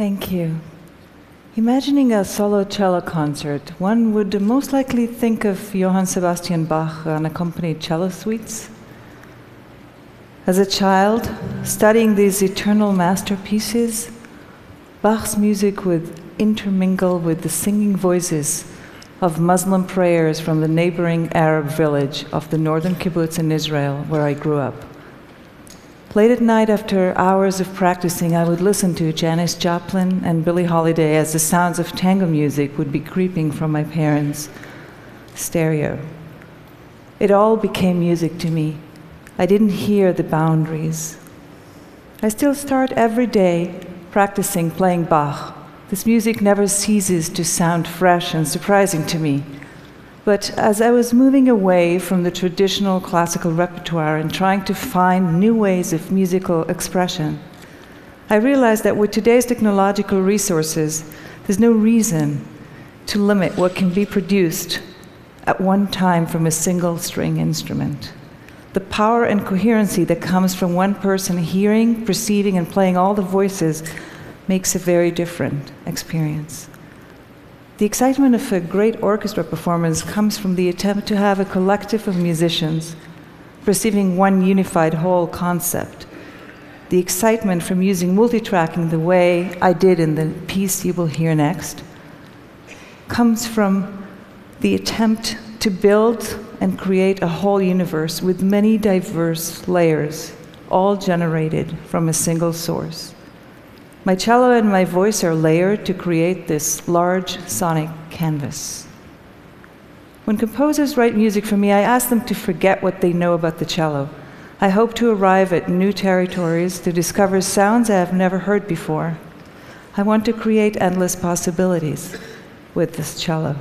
Thank you. Imagining a solo cello concert, one would most likely think of Johann Sebastian Bach unaccompanied cello suites. As a child, studying these eternal masterpieces, Bach's music would intermingle with the singing voices of Muslim prayers from the neighboring Arab village of the northern kibbutz in Israel, where I grew up. Late at night, after hours of practicing, I would listen to Janis Joplin and Billie Holiday as the sounds of tango music would be creeping from my parents' stereo. It all became music to me. I didn't hear the boundaries. I still start every day practicing playing Bach. This music never ceases to sound fresh and surprising to me. But as I was moving away from the traditional classical repertoire and trying to find new ways of musical expression, I realized that with today's technological resources, there's no reason to limit what can be produced at one time from a single string instrument. The power and coherency that comes from one person hearing, perceiving, and playing all the voices makes a very different experience. The excitement of a great orchestra performance comes from the attempt to have a collective of musicians perceiving one unified whole concept. The excitement from using multitracking the way I did in the piece you will hear next comes from the attempt to build and create a whole universe with many diverse layers, all generated from a single source. My cello and my voice are layered to create this large sonic canvas. When composers write music for me, I ask them to forget what they know about the cello. I hope to arrive at new territories to discover sounds I have never heard before. I want to create endless possibilities with this cello.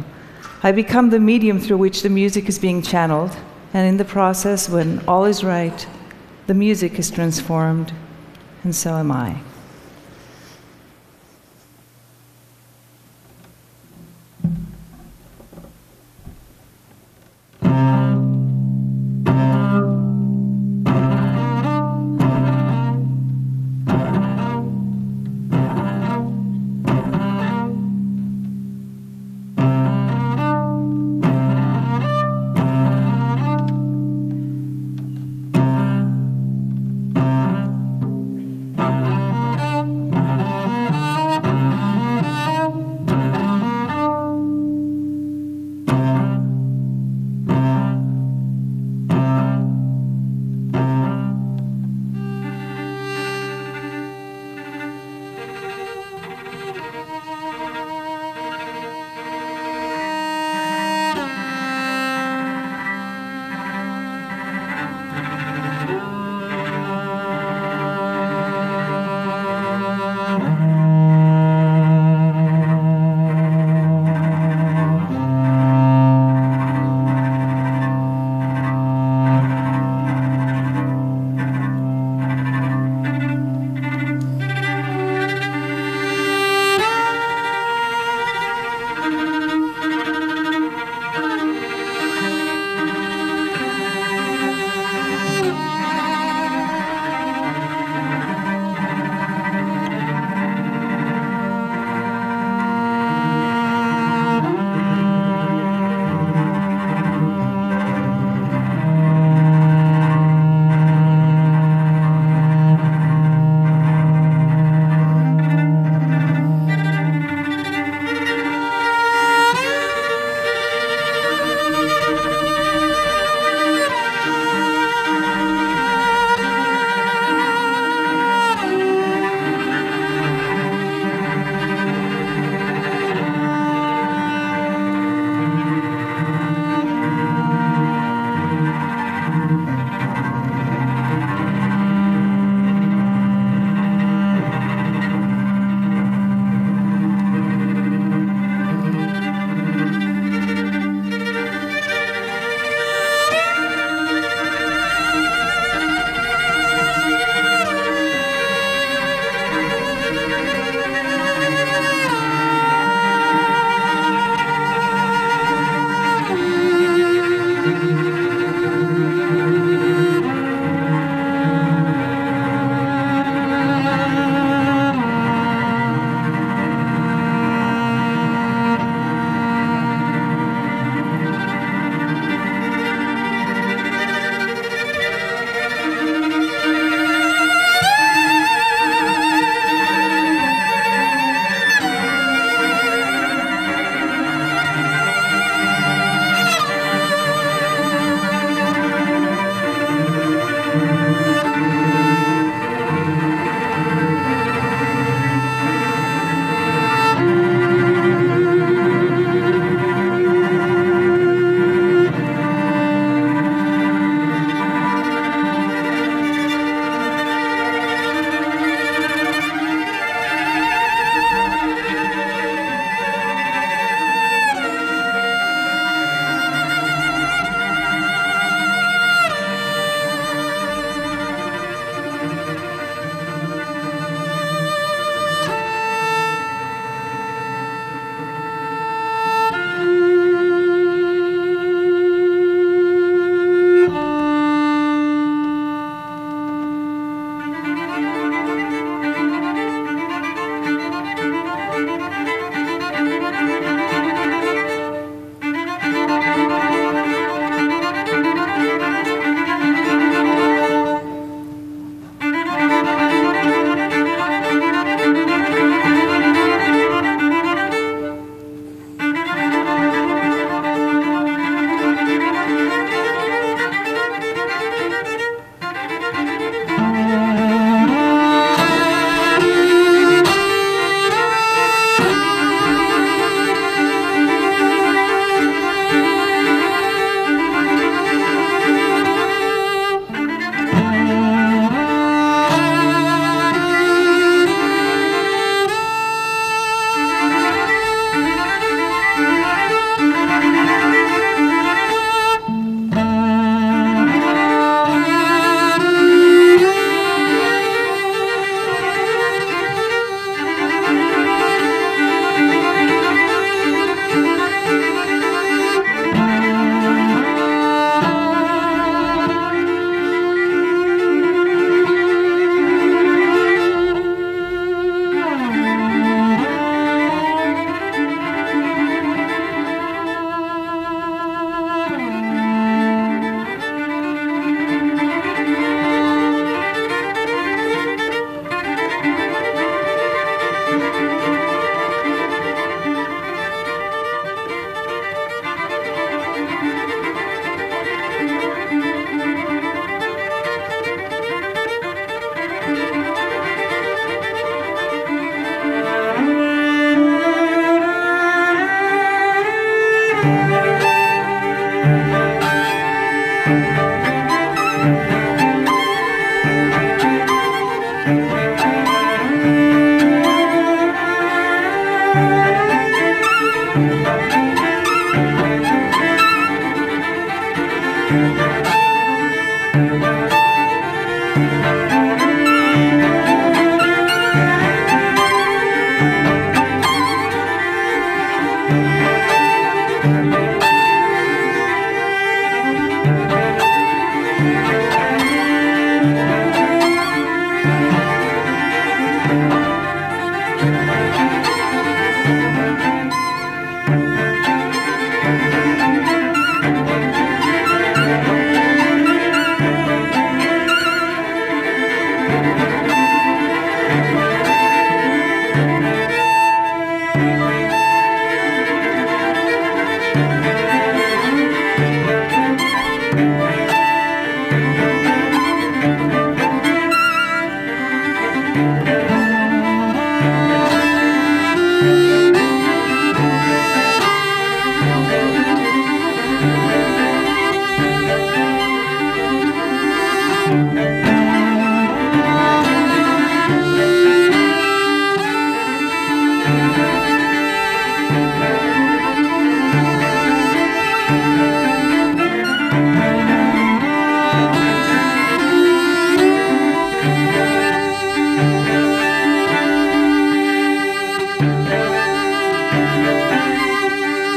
I become the medium through which the music is being channeled, and in the process, when all is right, the music is transformed, and so am I.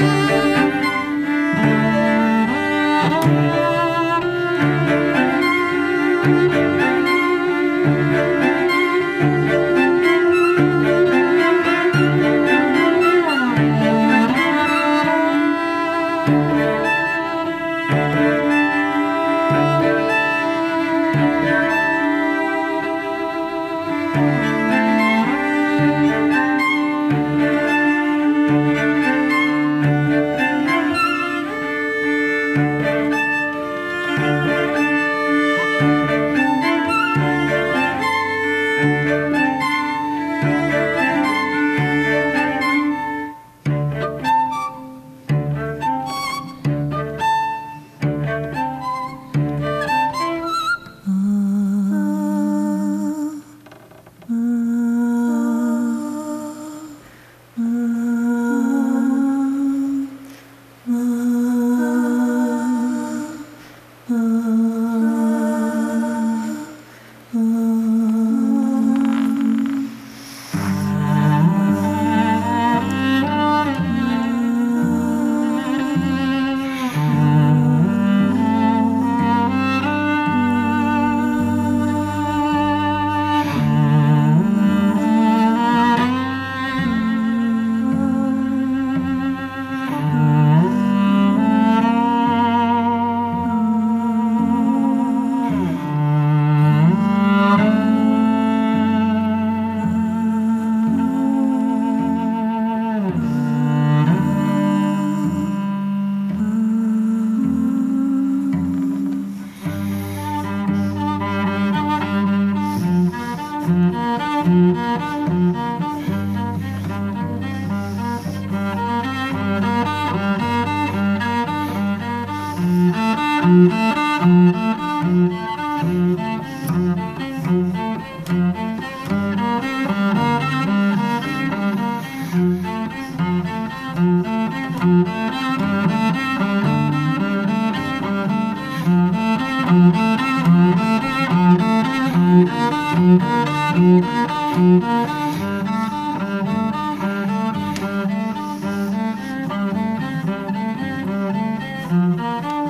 Música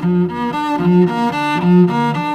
Thank you.